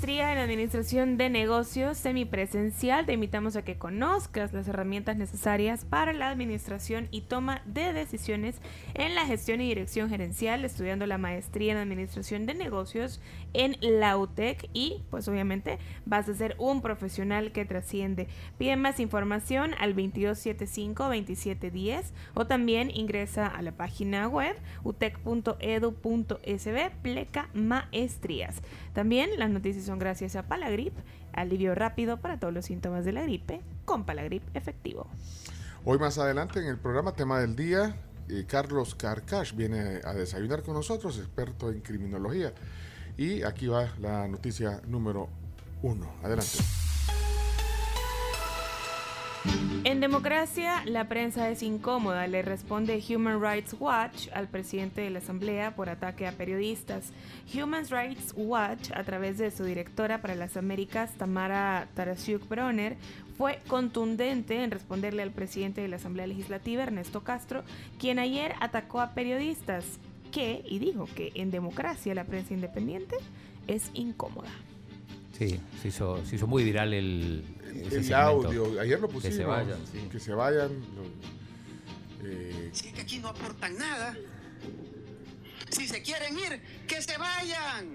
Maestría en Administración de Negocios semipresencial. Te invitamos a que conozcas las herramientas necesarias para la administración y toma de decisiones en la gestión y dirección gerencial, estudiando la maestría en Administración de Negocios en la UTEC y pues obviamente vas a ser un profesional que trasciende. Pide más información al 2275-2710 o también ingresa a la página web utec.edu.sb pleca maestrías. También las noticias gracias a Palagrip, alivio rápido para todos los síntomas de la gripe con Palagrip efectivo. Hoy más adelante en el programa Tema del Día, eh, Carlos Carcash viene a desayunar con nosotros, experto en criminología. Y aquí va la noticia número uno. Adelante. En democracia, la prensa es incómoda, le responde Human Rights Watch al presidente de la Asamblea por ataque a periodistas. Human Rights Watch, a través de su directora para las Américas, Tamara Tarasiuk Bronner, fue contundente en responderle al presidente de la Asamblea Legislativa, Ernesto Castro, quien ayer atacó a periodistas que, y dijo que en democracia la prensa independiente es incómoda. Sí, se hizo, se hizo muy viral el, ese El audio, ayer lo pusimos. Que se vayan, sí. Que se vayan. lo- eh, Si es que aquí no aportan nada. Si se quieren ir, que se vayan.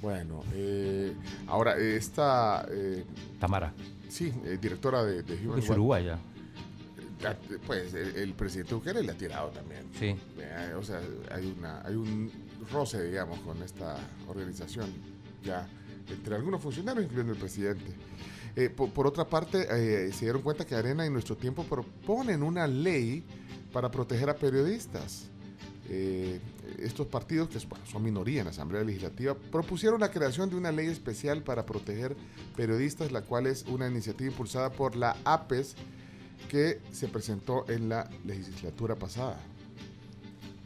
bueno, eh, ahora, esta. eh, Tamara, sí, eh, directora de, de Human es Rights. uruguaya. la- Pues el, el presidente Bukele le ha tirado también. Sí. Eh, o sea, hay, una, hay un roce, digamos, con esta organización ya entre algunos funcionarios, incluyendo el presidente. Eh, por, otra parte, eh, se dieron cuenta que Arena y Nuestro Tiempo proponen una ley para proteger a periodistas. Eh, estos partidos, que son minoría en la Asamblea Legislativa, propusieron la creación de una ley especial para proteger periodistas, la cual es una iniciativa impulsada por la APES que se presentó en la legislatura pasada.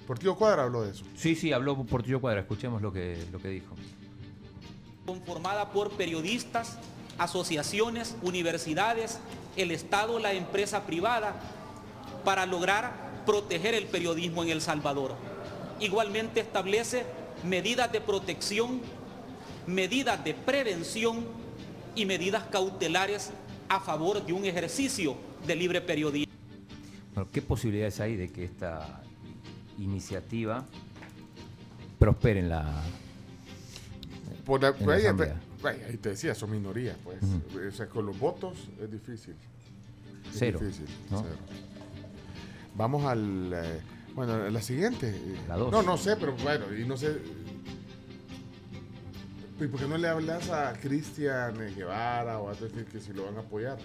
Portillo Cuadra habló de eso. Sí, sí, habló Portillo Cuadra, escuchemos lo que, lo que dijo. Conformada por periodistas, asociaciones, universidades, el Estado, la empresa privada, para lograr proteger el periodismo en El Salvador. Igualmente establece medidas de protección, medidas de prevención y medidas cautelares a favor de un ejercicio de libre periodismo. ¿qué posibilidades hay de que esta iniciativa prospere en la... Por la- En la ahí, Asamblea. ahí- ahí te decía, son minorías, pues. O sea, con los votos es difícil. Es Cero, difícil, ¿no? cero. Vamos al. eh, bueno, la siguiente. La dos. No, no sé, pero bueno, y no sé. ¿Y por qué no le hablas a Cristian Guevara o a otros que, si lo van a apoyar?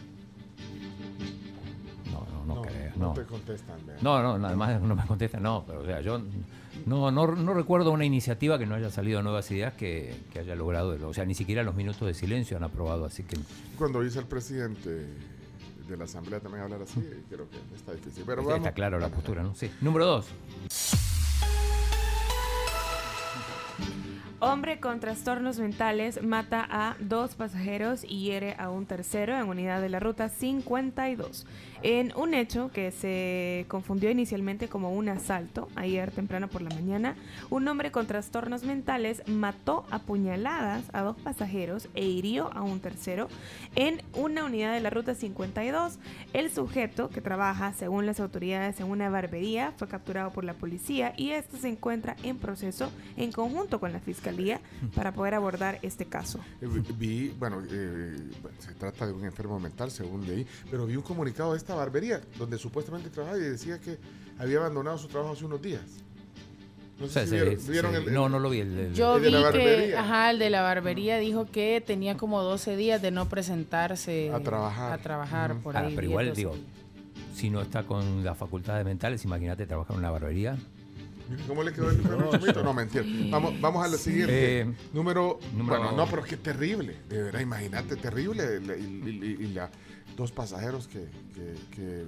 No, no, no, creo. no No. te contestan. vea. No, no, nada más no me contesta, no, pero o sea, yo no, no, no recuerdo una iniciativa que no haya salido nuevas ideas que, que haya logrado, o sea, ni siquiera los minutos de silencio han aprobado, así que Cuando dice el presidente de la Asamblea también hablar así, creo que está difícil. Pero está, vamos. claro la postura, ¿no? Sí. Número dos. Hombre con trastornos mentales mata a dos pasajeros y hiere a un tercero en unidad de la ruta 52. En un hecho que se confundió inicialmente como un asalto, ayer temprano por la mañana, un hombre con trastornos mentales mató a puñaladas a dos pasajeros e hirió a un tercero en una unidad de la ruta 52. El sujeto, que trabaja según las autoridades en una barbería, fue capturado por la policía y este se encuentra en proceso en conjunto con la fiscalía para poder abordar este caso. Eh, vi- bueno, eh, se trata de un enfermo mental, según leí, pero vi un comunicado de esta barbería, donde supuestamente trabajaba y decía que había abandonado su trabajo hace unos días. No O sé sea, si se- vieron, se- el- no, no lo vi. El, el- Yo El de vi la que, barbería. ajá, el de la barbería dijo que tenía como 12 días de no presentarse A trabajar. a trabajar por Ah, ahí. pero 10, igual, 12 digo, si no está con las facultades mentales, imagínate trabajar en una barbería. ¿Cómo le quedó el número? No, mentira. Vamos, vamos a la siguiente. Eh, número, número- Bueno, no, pero qué terrible. De verdad, imagínate, terrible. la- Y, y- y la, dos pasajeros que, que- que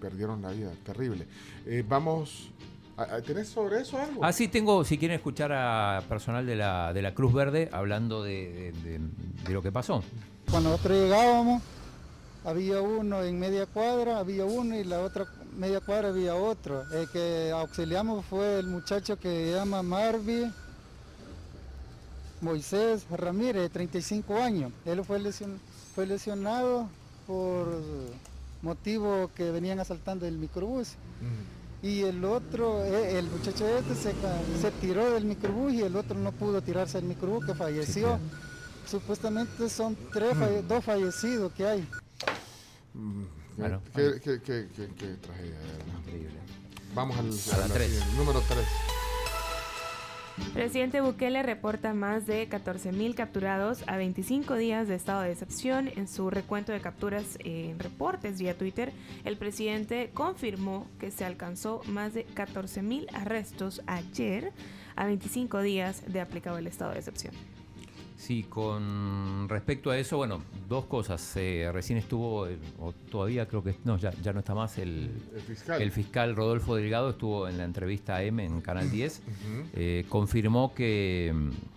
perdieron la vida. Terrible. Eh, vamos. ¿Tenés sobre eso algo? Ah, sí, tengo, si quieren escuchar a personal de la, de la Cruz Verde hablando de, de- de- de lo que pasó. Cuando nosotros llegábamos, había uno en media cuadra, había uno y la otra media cuadra había otro. El que auxiliamos fue el muchacho que se llama Marvi Moisés Ramírez, de 35 años. Él fue, lesion- fue lesionado por motivo que venían asaltando el microbús. Y el otro, eh, el muchacho este se, se tiró del microbús y el otro no pudo tirarse del microbús que falleció. Supuestamente son tres, falle- dos fallecidos que hay. Mm, qué- Bueno, qué, qué- qué- qué- qué tragedia. Increíble. Vamos al, A la a la tres. Número 3. Presidente Bukele reporta más de 14.000 capturados a 25 días de estado de excepción. En su recuento de capturas en reportes vía Twitter, el presidente confirmó que se alcanzó más de 14.000 arrestos ayer a 25 días de aplicado el estado de excepción. Sí, con respecto a eso, bueno, dos cosas. Eh, recién estuvo, eh, o todavía creo que no, ya, ya no está más el, El fiscal. el fiscal Rodolfo Delgado, estuvo en la entrevista a M en Canal 10. Ujú. Eh, confirmó que,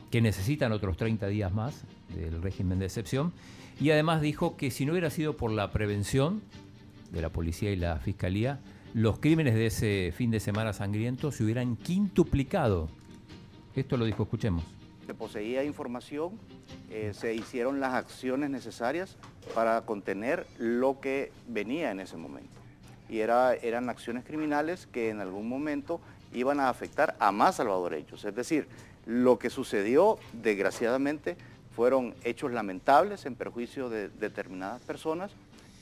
que necesitan otros 30 días más del régimen de excepción y además dijo que si no hubiera sido por la prevención de la policía y la fiscalía, los crímenes de ese fin de semana sangriento se hubieran quintuplicado. Esto lo dijo, escuchemos. Se poseía información, eh, se hicieron las acciones necesarias para contener lo que venía en ese momento. Y era, eran acciones criminales que en algún momento iban a afectar a más salvadoreños. Es decir, lo que sucedió, desgraciadamente, fueron hechos lamentables en perjuicio de determinadas personas,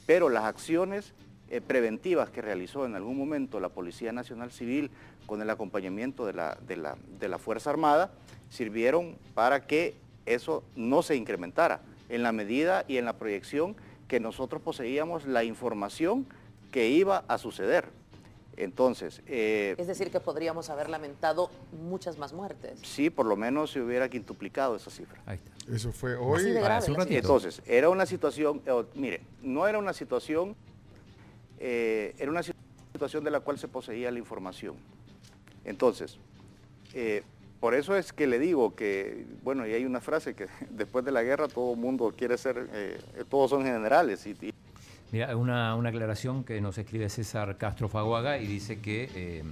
pero las acciones eh, preventivas que realizó en algún momento la Policía Nacional Civil con el acompañamiento de la, de la- de la Fuerza Armada sirvieron para que eso no se incrementara en la medida y en la proyección que nosotros poseíamos la información que iba a suceder. Entonces, eh, Es decir, que podríamos haber lamentado muchas más muertes. sí, por lo menos se hubiera quintuplicado esa cifra. Ahí está. Eso fue Así hoy. de grave hace un la ratito. Entonces, era una situación, eh, mire, no era una situación, eh, era una situación de la cual se poseía la información. Entonces, eh, por eso es que le digo que, bueno, y hay una frase que después de la guerra todo el mundo quiere ser, eh, todos son generales. Y, y Mira, una, una aclaración que nos escribe César Castro Faguaga y dice que eh,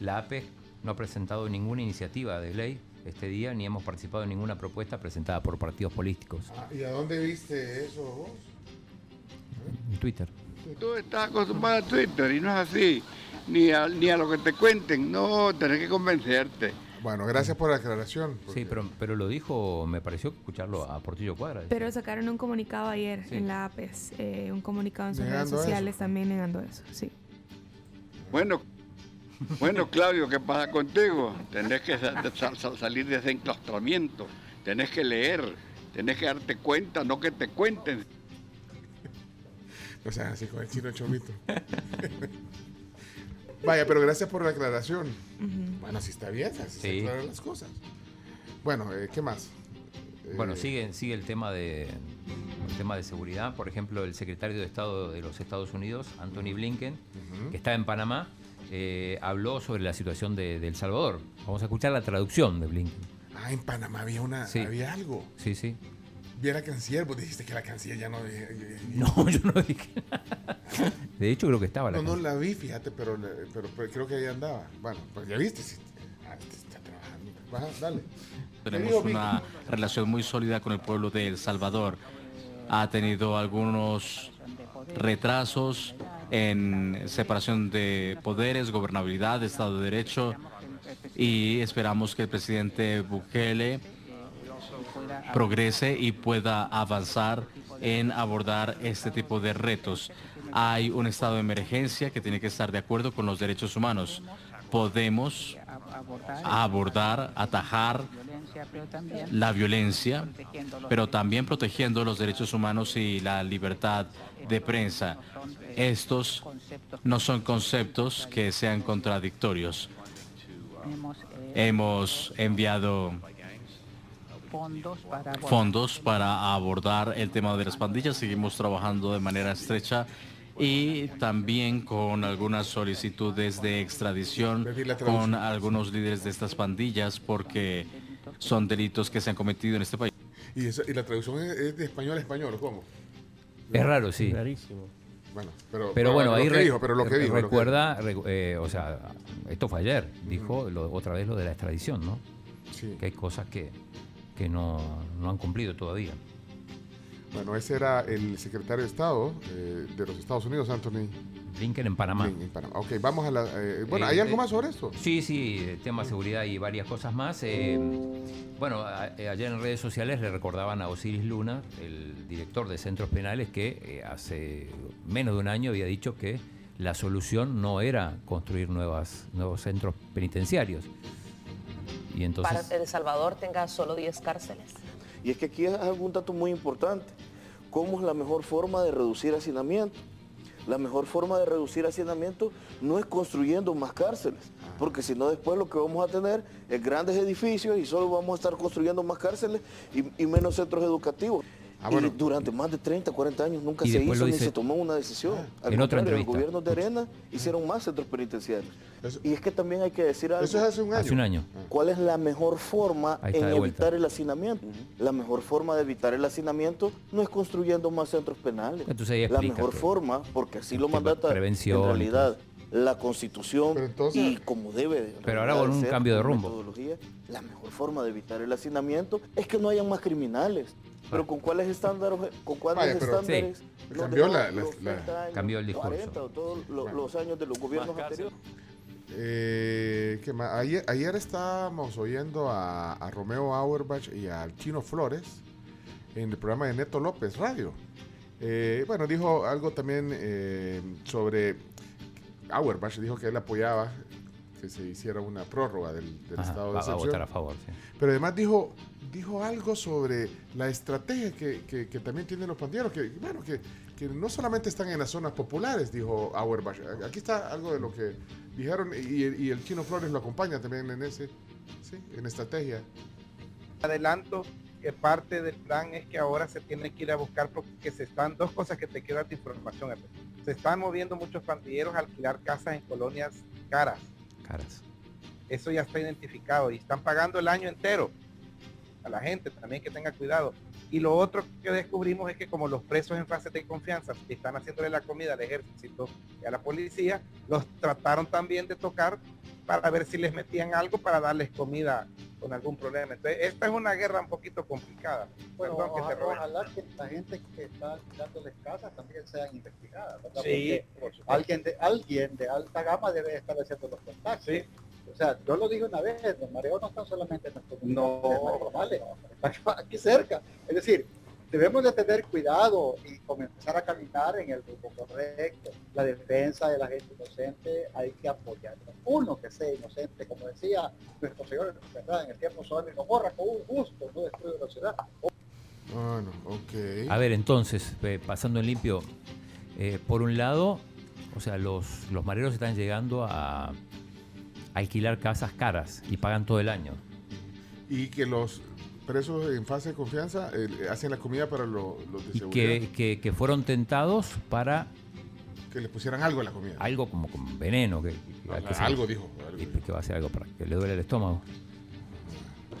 la APE no ha presentado ninguna iniciativa de ley este día ni hemos participado en ninguna propuesta presentada por partidos políticos. Ah, ¿Y a dónde viste eso vos? En Twitter. Tú estás acostumbrado a Twitter y no es así, ni a, ni a lo que te cuenten, no, tenés que convencerte. Bueno, gracias por la aclaración. Sí, pero, pero lo dijo, me pareció escucharlo a Portillo Cuadra. Pero sacaron un comunicado ayer Sí. en la APES, eh, un comunicado en sus redes sociales eso. también negando eso. Sí. Bueno, bueno Claudio, ¿qué pasa contigo? Tenés que sa- sa- sa- salir de ese enclaustramiento, tenés que leer, tenés que darte cuenta, no que te cuenten. No sean así con el chino chomito. Vaya, pero gracias por la aclaración. Bueno, si está bien, así se Sí. aclaran las cosas. Bueno, eh, ¿qué más? Bueno, Eh, sigue, sigue el tema de el tema de seguridad. Por ejemplo, el secretario de Estado de los Estados Unidos, Anthony Blinken, que está en Panamá, eh, habló sobre la situación de, de El Salvador. Vamos a escuchar la traducción de Blinken. Ah, en Panamá había una, Sí. había algo. Sí, sí. Vi a la canciller, vos dijiste que la canciller ya no. No, yo no dije. De hecho, creo que estaba la No, no la vi, fíjate, pero, pero, pero creo que ahí andaba. Bueno, pues ya viste, sí. Ah, este está trabajando. Baja, dale. Tenemos digo, una relación muy sólida con el pueblo de El Salvador. Ha tenido algunos retrasos en separación de poderes, gobernabilidad, Estado de Derecho y esperamos que el presidente Bukele progrese y pueda avanzar en abordar este tipo de retos. Hay un estado de emergencia que tiene que estar de acuerdo con los derechos humanos. Podemos abordar, atajar la violencia, pero también protegiendo los derechos humanos y la libertad de prensa. Estos no son conceptos que sean contradictorios. Hemos enviado fondos para abordar el tema de las pandillas. Seguimos trabajando de manera estrecha y también con algunas solicitudes de extradición con algunos líderes de estas pandillas porque son delitos que se han cometido en este país. ¿Y, esa- y la traducción es, de español a español, ¿cómo? Es raro, sí. Rarísimo. Bueno, pero, Pero bueno, lo ahí re- dijo, pero lo que dijo. lo que- recuerda, recu- eh, o sea, esto fue ayer, dijo lo- otra vez lo de la extradición, ¿no? Sí. Que hay cosas que, que no, no han cumplido todavía. Bueno, ese era el secretario de Estado eh, de los Estados Unidos, Anthony. Blinken en Panamá. Blinken, en Panamá. Ok, vamos a la... eh, bueno, Eh, ¿hay algo eh, más sobre esto? Sí, sí, tema seguridad y varias cosas más. Bueno, a- ayer en redes sociales le recordaban a Osiris Luna, el director de centros penales, que hace menos de un año había dicho que la solución no era construir nuevas, nuevos centros penitenciarios. Y entonces... Para El Salvador tenga solo 10 cárceles. Y es que aquí es algún dato muy importante. ¿Cómo es la mejor forma de reducir hacinamiento? La mejor forma de reducir hacinamiento no es construyendo más cárceles, porque si no después lo que vamos a tener es grandes edificios y solo vamos a estar construyendo más cárceles y, y menos centros educativos. Ah, bueno. Y durante más de 30, 40 años nunca Y se hizo ni se tomó una decisión. Al En otra contrario, los entrevista. gobiernos de arena hicieron más centros penitenciarios. y es que también hay que decir algo. Eso es hace un año. Hace un año. ¿Cuál es la mejor forma en evitar el hacinamiento? La mejor forma de evitar el hacinamiento no es construyendo más centros penales. Entonces ahí la mejor que- forma, porque así lo mandata prevención en realidad la constitución y como debe de Pero ahora con un cambio de rumbo. metodología, la mejor forma de evitar el hacinamiento es que no haya más criminales. Pero con cuáles estándares, con cuáles Vaya, pero- estándares Sí. Cambió la- la- los la- 30 años, Cambió el discurso. 40 o todos lo- los años de los gobiernos anteriores. Eh, ¿qué más? Ayer, ayer estábamos oyendo a, a Romeo Auerbach y al Chino Flores en el programa de Neto López Radio. Eh, bueno, dijo algo también eh, sobre Auerbach, dijo que él apoyaba que se hiciera una prórroga del, del Ajá, estado de va- va a excepción. votar a favor, sí. Pero además dijo, dijo algo sobre la estrategia que, que- que también tienen los pandilleros, que bueno, que, que no solamente están en las zonas populares, dijo Auerbach. Aquí está algo de lo que dijeron y, y el Chino Flores lo acompaña también en ese, sí, en estrategia. adelanto que parte del plan es que ahora se tiene que ir a buscar porque se están dos cosas que te quiero dar de información. Se están moviendo muchos pandilleros a alquilar casas en colonias caras. Caras. Eso ya está identificado y están pagando el año entero a la gente también que tenga cuidado. Y lo otro que descubrimos es que como los presos en fase de confianza están haciéndole la comida al ejército y a la policía, los trataron también de tocar para ver si les metían algo para darles comida con algún problema. Entonces, esta es una guerra un poquito complicada. Bueno, Perdón que te ojalá, ojalá que la gente que está dándoles casas también sean investigadas, ¿verdad? Sí, Porque por supuesto. alguien de, alguien de alta gama debe estar haciendo los contactos. Sí. O sea, yo lo dije una vez, los mareos no están solamente en nuestro No. están aquí cerca. Es decir, debemos de tener cuidado y comenzar a caminar en el rumbo correcto. La defensa de la gente inocente hay que apoyarla. Uno que sea inocente, como decía nuestro Señor, ¿verdad? En el tiempo solemne, no borra con un gusto, no destruye la ciudad. Bueno, ok. A ver, entonces, eh, pasando en limpio, eh, por un lado, o sea, los, los mareros están llegando a alquilar casas caras y pagan todo el año. Y que los presos en fase de confianza eh, hacen la comida para lo- los de Y seguridad. que, que- que fueron tentados para Que le pusieran algo en la comida. algo como con veneno. Que, se- algo dijo, algo y que va a ser algo para que le duele el estómago.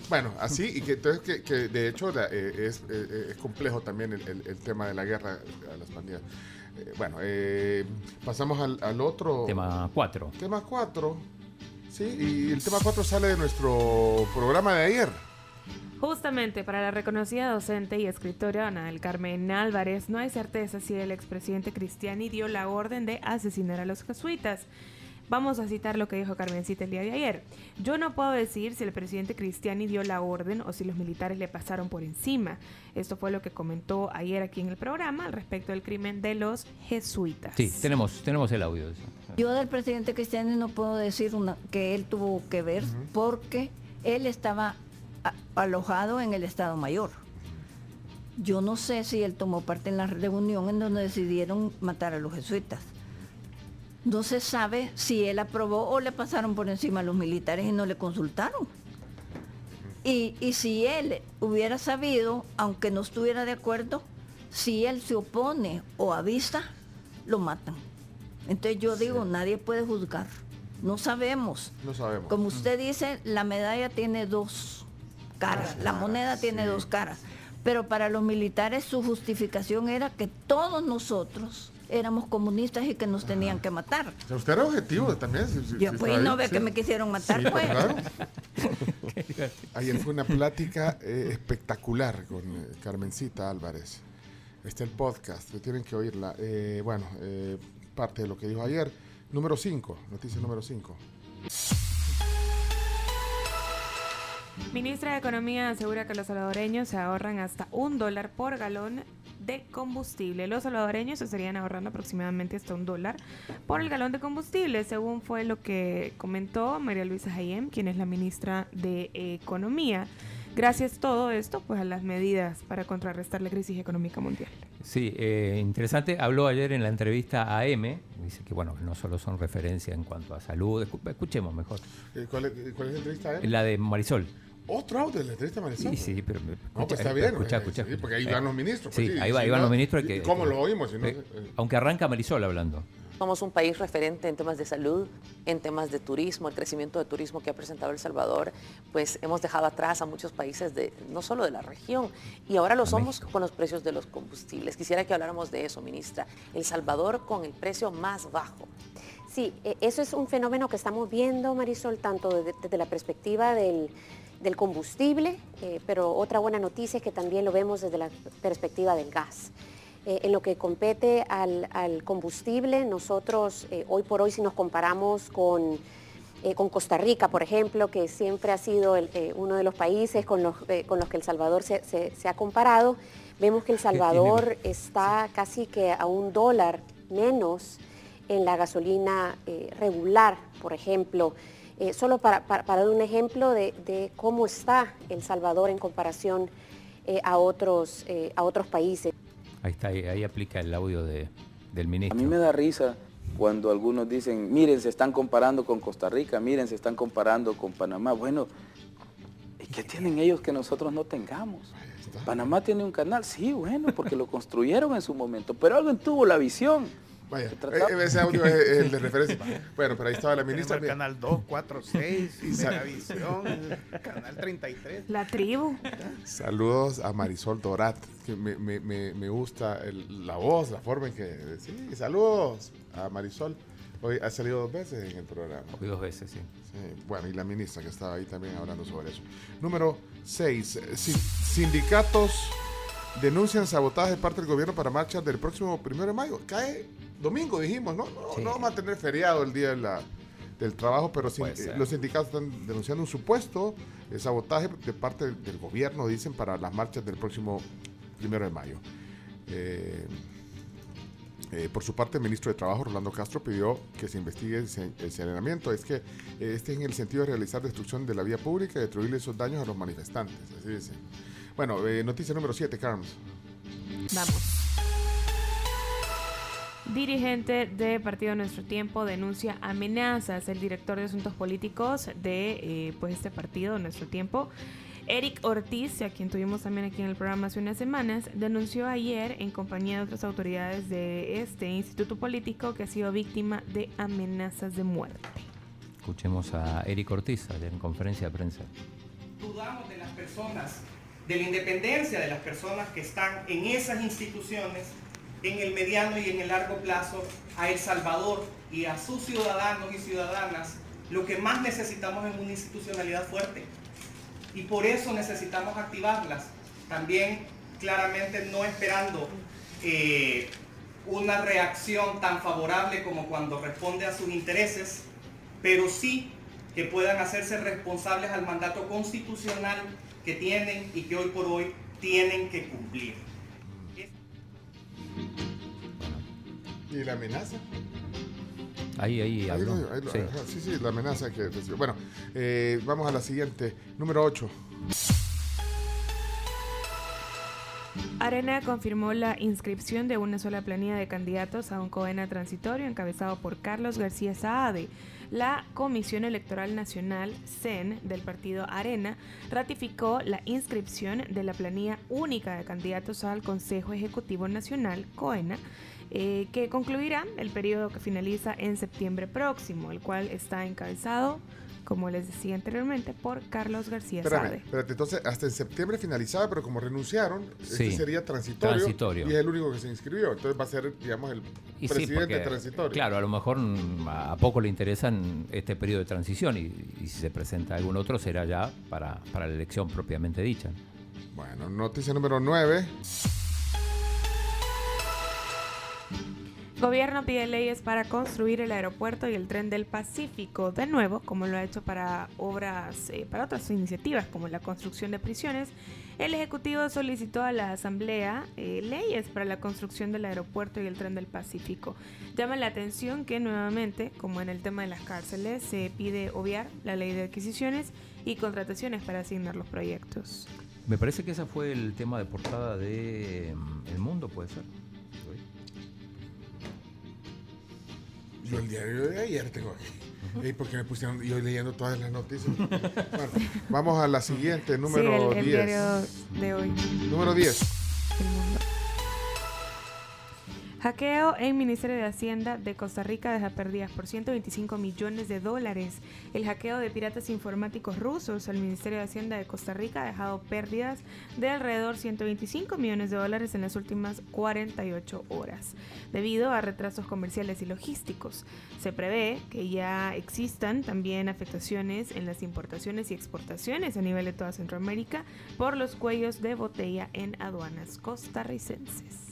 Bueno, así, y que entonces que, que de hecho la- eh, es, eh, es complejo también el, el- el tema de la guerra a las pandillas. Eh, bueno, pasamos al, al otro... Tema 4. Tema 4. Sí, y el tema 4 sale de nuestro programa de ayer. Justamente para la reconocida docente y escritora Ana del Carmen Álvarez, no hay certeza si el expresidente Cristiani dio la orden de asesinar a los jesuitas. Vamos a citar lo que dijo Carmencita el día de ayer. Yo no puedo decir si el presidente Cristiani dio la orden o si los militares le pasaron por encima. Esto fue lo que comentó ayer aquí en el programa al respecto del crimen de los jesuitas. Sí, tenemos, tenemos el audio. Yo del presidente Cristiani no puedo decir una- que él tuvo que ver porque él estaba a- alojado en el Estado Mayor. Yo no sé si él tomó parte en la reunión en donde decidieron matar a los jesuitas. No se sabe si él aprobó o le pasaron por encima a los militares y no le consultaron. Y, y si él hubiera sabido, aunque no estuviera de acuerdo, si él se opone o avisa, lo matan. Entonces yo digo, nadie puede juzgar. No sabemos. No sabemos. Como usted dice, la medalla tiene dos caras, la moneda tiene dos caras. Pero para los militares su justificación era que todos nosotros éramos comunistas y que nos tenían que matar. O sea, usted era objetivo también. si- si- Yo si pues no ve sí. que me quisieron matar, Sí, pues. claro. Ayer fue una plática eh, espectacular con eh, Carmencita Álvarez. Está el podcast, tienen que oírla. Eh, bueno, eh, parte de lo que dijo ayer. Número 5, noticia número 5. Ministra de Economía asegura que los salvadoreños se ahorran hasta un dólar por galón de combustible. Los salvadoreños se estarían ahorrando aproximadamente hasta un dólar por el galón de combustible, según fue lo que comentó María Luisa Hayem, quien es la ministra de Economía. Gracias todo esto pues a las medidas para contrarrestar la crisis económica mundial. Sí, eh, interesante. Habló ayer en la entrevista a M. Dice que bueno, no solo son referencias en cuanto a salud. Escu- Escuchemos mejor. Eh, ¿Cuál, es, cuál es la entrevista? eh? La de Marisol. Otro audio de la entrevista a Marisol. Sí, sí, pero. No, pues está eh, bien. Escucha, eh, escucha. sí, porque ahí Eh, van los ministros. Sí, pues, ahí, va- si ahí van no, los ministros. ¿y Que, ¿Cómo lo oímos? Si no, eh, eh, aunque arranca Marisol hablando. Somos un país referente en temas de salud, en temas de turismo, el crecimiento de turismo que ha presentado El Salvador, pues hemos dejado atrás a muchos países de no solo de la región y ahora lo somos con los precios de los combustibles. Quisiera que habláramos de eso, ministra. El Salvador con el precio más bajo. Sí, eh, eso es un fenómeno que estamos viendo, Marisol, tanto desde, desde la perspectiva del, del combustible, eh, pero otra buena noticia es que también lo vemos desde la perspectiva del gas. Eh, en lo que compete al, al combustible, nosotros eh, hoy por hoy si nos comparamos con, con Costa Rica, por ejemplo, que siempre ha sido el, uno de los países con los, con los que El Salvador se, se- se ha comparado, vemos que El Salvador está casi que a un dólar menos en la gasolina regular, por ejemplo. Eh, solo para, para- para dar un ejemplo de, de cómo está El Salvador en comparación eh, a, otros, eh, a otros países. Ahí está, ahí, ahí aplica el audio de, del A ministro. mí me da risa cuando algunos dicen, miren, se están comparando con Costa Rica, miren, se están comparando con Panamá. Bueno, ¿y qué tienen ellos que nosotros no tengamos? Panamá tiene un canal, sí, bueno, porque lo construyeron en su momento, pero alguien tuvo la visión. Vaya, eh, ese audio es el de referencia. Bueno, pero ahí estaba la ministra. El canal 2, 4, 6, Y sa- Megavisión, canal 33. La tribu. Saludos a Marisol Dorat, que me, me- me- me gusta el- la voz, la forma en que... Sí, saludos a Marisol. Hoy ha salido dos veces en el programa. Hoy dos veces, sí. Bueno, y la ministra que estaba ahí también hablando sobre eso. Número 6. sindicatos denuncian sabotaje de parte del gobierno para marchas del próximo primero de mayo. Cae domingo, dijimos, ¿no? No, no vamos a tener feriado el día de la- del trabajo, pero Puede eh, los sindicatos están denunciando un supuesto eh, sabotaje de parte del, del gobierno, dicen, para las marchas del próximo primero de mayo. Eh, eh, por su parte, el ministro de Trabajo, Rolando Castro, pidió que se investigue el, se- el serenamiento. Es que este es en el sentido de realizar destrucción de la vía pública y destruirle esos daños a los manifestantes. Así dice. Bueno, eh, noticia número 7, Carms. Vamos. Dirigente de Partido Nuestro Tiempo denuncia amenazas. El director de Asuntos Políticos de eh, pues este partido, Nuestro Tiempo, Eric Ortiz, a quien tuvimos también aquí en el programa hace unas semanas, denunció ayer en compañía de otras autoridades de este instituto político que ha sido víctima de amenazas de muerte. Escuchemos a Eric Ortiz ayer en conferencia de prensa. dudamos de las personas, de la independencia de las personas que están en esas instituciones en el mediano y en el largo plazo a El Salvador y a sus ciudadanos y ciudadanas. Lo que más necesitamos es una institucionalidad fuerte y por eso necesitamos activarlas. También claramente no esperando eh, una reacción tan favorable como cuando responde a sus intereses, pero sí que puedan hacerse responsables al mandato constitucional que tienen y que hoy por hoy tienen que cumplir. ¿Y la amenaza? Ahí, ahí, Ahí habló. lo- ahí lo- Sí. ajá, sí, sí, la amenaza que recibió. Bueno, eh, vamos a la siguiente. Número 8. Arena confirmó la inscripción de una sola planilla de candidatos a un COENA transitorio encabezado por Carlos García Saade. La Comisión Electoral Nacional, CEN, del partido Arena, ratificó la inscripción de la planilla única de candidatos al Consejo Ejecutivo Nacional, COENA, eh, que concluirá el periodo que finaliza en septiembre próximo, el cual está encabezado como les decía anteriormente, por Carlos García Espérame, Sade. espérate, entonces hasta en septiembre finalizaba, pero como renunciaron, este Sí. sería transitorio, Transitorio. y es el único que se inscribió. Entonces va a ser, digamos, el Y sí, presidente porque, transitorio. Claro, a lo mejor mm, a poco le interesan este periodo de transición y, y si se presenta algún otro será ya para, para la elección propiamente dicha. Bueno, noticia número 9. Gobierno pide leyes para construir el aeropuerto y el tren del Pacífico, de nuevo, como lo ha hecho para obras, eh, para otras iniciativas como la construcción de prisiones. El Ejecutivo solicitó a la Asamblea eh, leyes para la construcción del aeropuerto y el tren del Pacífico. Llama la atención que nuevamente, como en el tema de las cárceles, se pide obviar la ley de adquisiciones y contrataciones para asignar los proyectos. Me parece que ese fue el tema de portada de mm, El Mundo, puede ser. Yo el diario de ayer tengo aquí. Ey, porque me pusieron, yo leyendo todas las noticias. Bueno, vamos a la siguiente, número sí, el, el 10. diario de hoy. Número 10. Hackeo en Ministerio de Hacienda de Costa Rica deja pérdidas por 125 millones de dólares. El hackeo de piratas informáticos rusos al Ministerio de Hacienda de Costa Rica ha dejado pérdidas de alrededor 125 millones de dólares en las últimas 48 horas, debido a retrasos comerciales y logísticos. Se prevé que ya existan también afectaciones en las importaciones y exportaciones a nivel de toda Centroamérica por los cuellos de botella en aduanas costarricenses.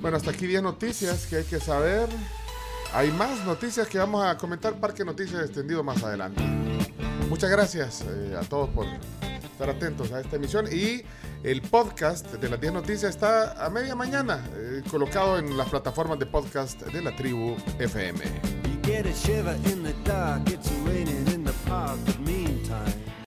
Bueno, hasta aquí 10 noticias que hay que saber. Hay más noticias que vamos a comentar Parque Noticias extendido más adelante. Muchas gracias eh, a todos por estar atentos a esta emisión y el podcast de las 10 noticias está a media mañana eh, colocado en las plataformas de podcast de la tribu FM.